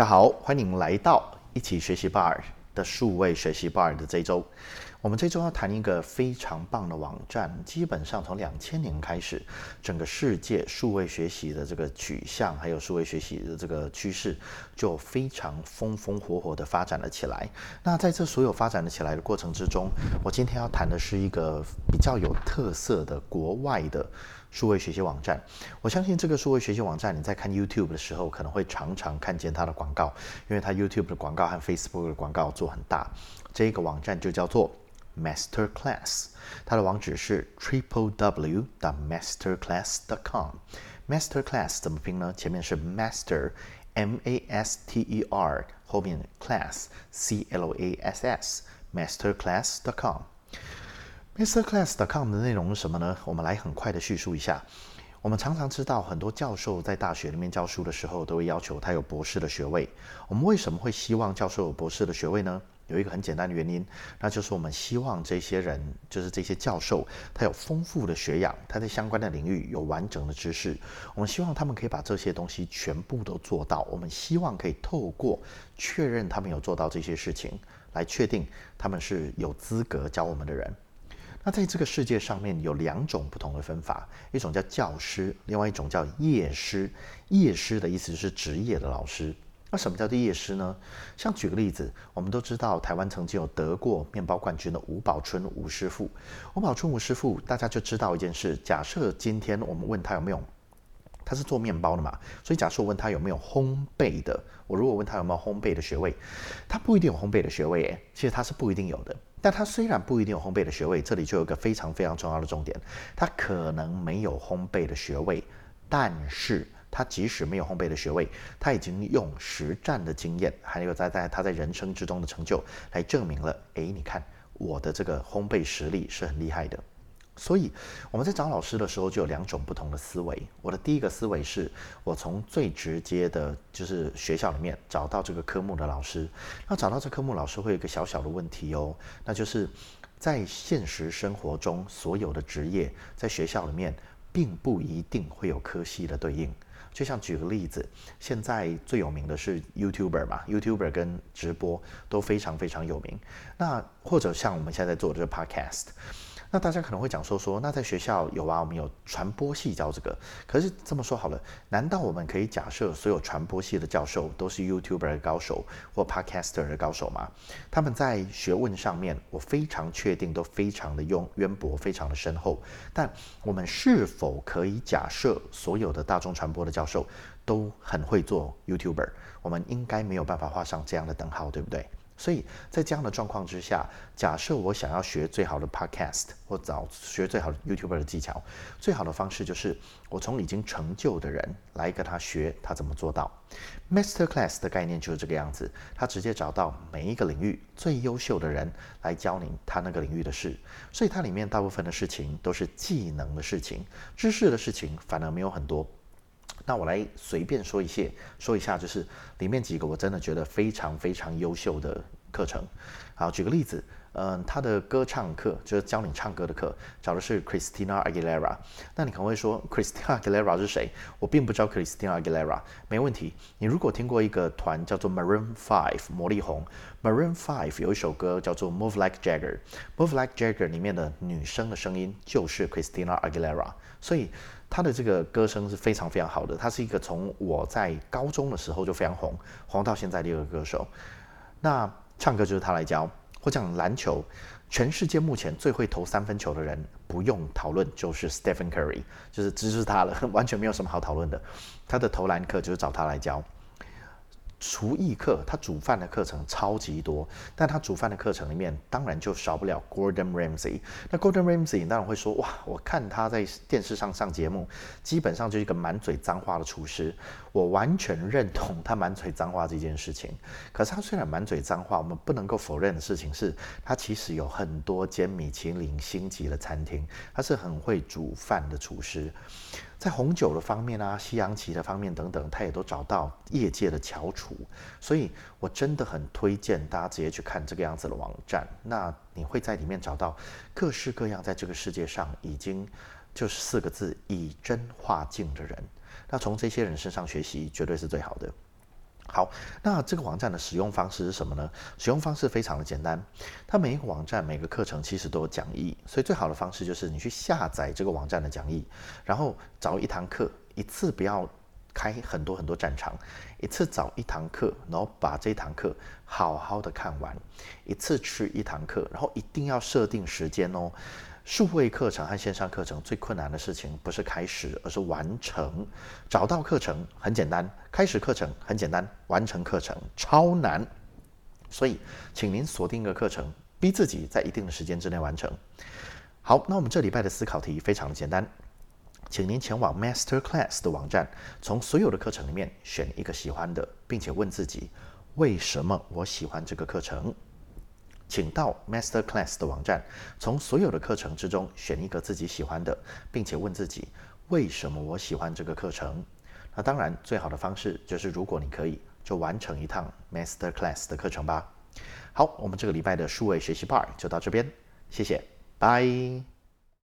大家好，欢迎来到一起学习 bar 的数位学习 bar 的这一周。我们这周要谈一个非常棒的网站。基本上从两千年开始，整个世界数位学习的这个取向，还有数位学习的这个趋势，就非常风风火火的发展了起来。那在这所有发展的起来的过程之中，我今天要谈的是一个比较有特色的国外的数位学习网站。我相信这个数位学习网站，你在看 YouTube 的时候，可能会常常看见它的广告，因为它 YouTube 的广告和 Facebook 的广告做很大。这个网站就叫做。Master Class，它的网址是 triple w. dot masterclass. dot com。Master Class 怎么拼呢？前面是 Master，M A S T E R，后面 Class，C L A S S。Masterclass. dot com。Masterclass. dot com 的内容是什么呢？我们来很快的叙述一下。我们常常知道，很多教授在大学里面教书的时候，都会要求他有博士的学位。我们为什么会希望教授有博士的学位呢？有一个很简单的原因，那就是我们希望这些人，就是这些教授，他有丰富的学养，他在相关的领域有完整的知识。我们希望他们可以把这些东西全部都做到。我们希望可以透过确认他们有做到这些事情，来确定他们是有资格教我们的人。那在这个世界上面有两种不同的分法，一种叫教师，另外一种叫业师。业师的意思是职业的老师。那什么叫做夜师呢？像举个例子，我们都知道台湾曾经有得过面包冠军的吴宝春吴师傅。吴宝春吴师傅，大家就知道一件事：假设今天我们问他有没有，他是做面包的嘛，所以假设我问他有没有烘焙的，我如果问他有没有烘焙的学位，他不一定有烘焙的学位，诶，其实他是不一定有的。但他虽然不一定有烘焙的学位，这里就有个非常非常重要的重点，他可能没有烘焙的学位，但是。他即使没有烘焙的学位，他已经用实战的经验，还有在在他在人生之中的成就，来证明了。哎，你看我的这个烘焙实力是很厉害的。所以我们在找老师的时候，就有两种不同的思维。我的第一个思维是，我从最直接的，就是学校里面找到这个科目的老师。那找到这科目老师会有一个小小的问题哦，那就是在现实生活中，所有的职业在学校里面，并不一定会有科系的对应。就像举个例子，现在最有名的是 YouTuber 嘛，YouTuber 跟直播都非常非常有名。那或者像我们现在做的这个 Podcast。那大家可能会讲说说，那在学校有啊，我们有传播系教这个。可是这么说好了，难道我们可以假设所有传播系的教授都是 YouTuber 的高手或 Podcaster 的高手吗？他们在学问上面，我非常确定都非常的渊渊博，非常的深厚。但我们是否可以假设所有的大众传播的教授都很会做 YouTuber？我们应该没有办法画上这样的等号，对不对？所以在这样的状况之下，假设我想要学最好的 podcast 或找学最好的 YouTuber 的技巧，最好的方式就是我从已经成就的人来跟他学他怎么做到。Master Class 的概念就是这个样子，他直接找到每一个领域最优秀的人来教您他那个领域的事，所以它里面大部分的事情都是技能的事情，知识的事情反而没有很多。那我来随便说一些，说一下，就是里面几个我真的觉得非常非常优秀的课程。好，举个例子。嗯，他的歌唱课就是教你唱歌的课，找的是 Christina Aguilera。那你可能会说，Christina Aguilera 是谁？我并不知道 Christina Aguilera。没问题，你如果听过一个团叫做 Maroon Five 魔力红，Maroon Five 有一首歌叫做 Move Like Jagger，Move Like Jagger 里面的女生的声音就是 Christina Aguilera，所以她的这个歌声是非常非常好的。她是一个从我在高中的时候就非常红，红到现在的一个歌手。那唱歌就是他来教。或讲篮球，全世界目前最会投三分球的人，不用讨论就是 Stephen Curry，就是支持他了，完全没有什么好讨论的。他的投篮课就是找他来教。厨艺课，他煮饭的课程超级多，但他煮饭的课程里面当然就少不了 Gordon Ramsay。那 Gordon Ramsay 当然会说，哇，我看他在电视上上节目，基本上就是一个满嘴脏话的厨师。我完全认同他满嘴脏话这件事情。可是他虽然满嘴脏话，我们不能够否认的事情是，他其实有很多间米其林星级的餐厅，他是很会煮饭的厨师。在红酒的方面啊，西洋棋的方面等等，他也都找到业界的翘楚，所以我真的很推荐大家直接去看这个样子的网站。那你会在里面找到各式各样在这个世界上已经就是四个字以真化境的人。那从这些人身上学习绝对是最好的。好，那这个网站的使用方式是什么呢？使用方式非常的简单，它每一个网站每个课程其实都有讲义，所以最好的方式就是你去下载这个网站的讲义，然后找一堂课，一次不要开很多很多战场，一次找一堂课，然后把这堂课好好的看完，一次去一堂课，然后一定要设定时间哦。数位课程和线上课程最困难的事情不是开始，而是完成。找到课程很简单，开始课程很简单，完成课程超难。所以，请您锁定一个课程，逼自己在一定的时间之内完成。好，那我们这礼拜的思考题非常的简单，请您前往 Master Class 的网站，从所有的课程里面选一个喜欢的，并且问自己：为什么我喜欢这个课程？请到 Master Class 的网站，从所有的课程之中选一个自己喜欢的，并且问自己为什么我喜欢这个课程。那当然，最好的方式就是如果你可以，就完成一趟 Master Class 的课程吧。好，我们这个礼拜的数位学习 Bar 就到这边，谢谢，拜。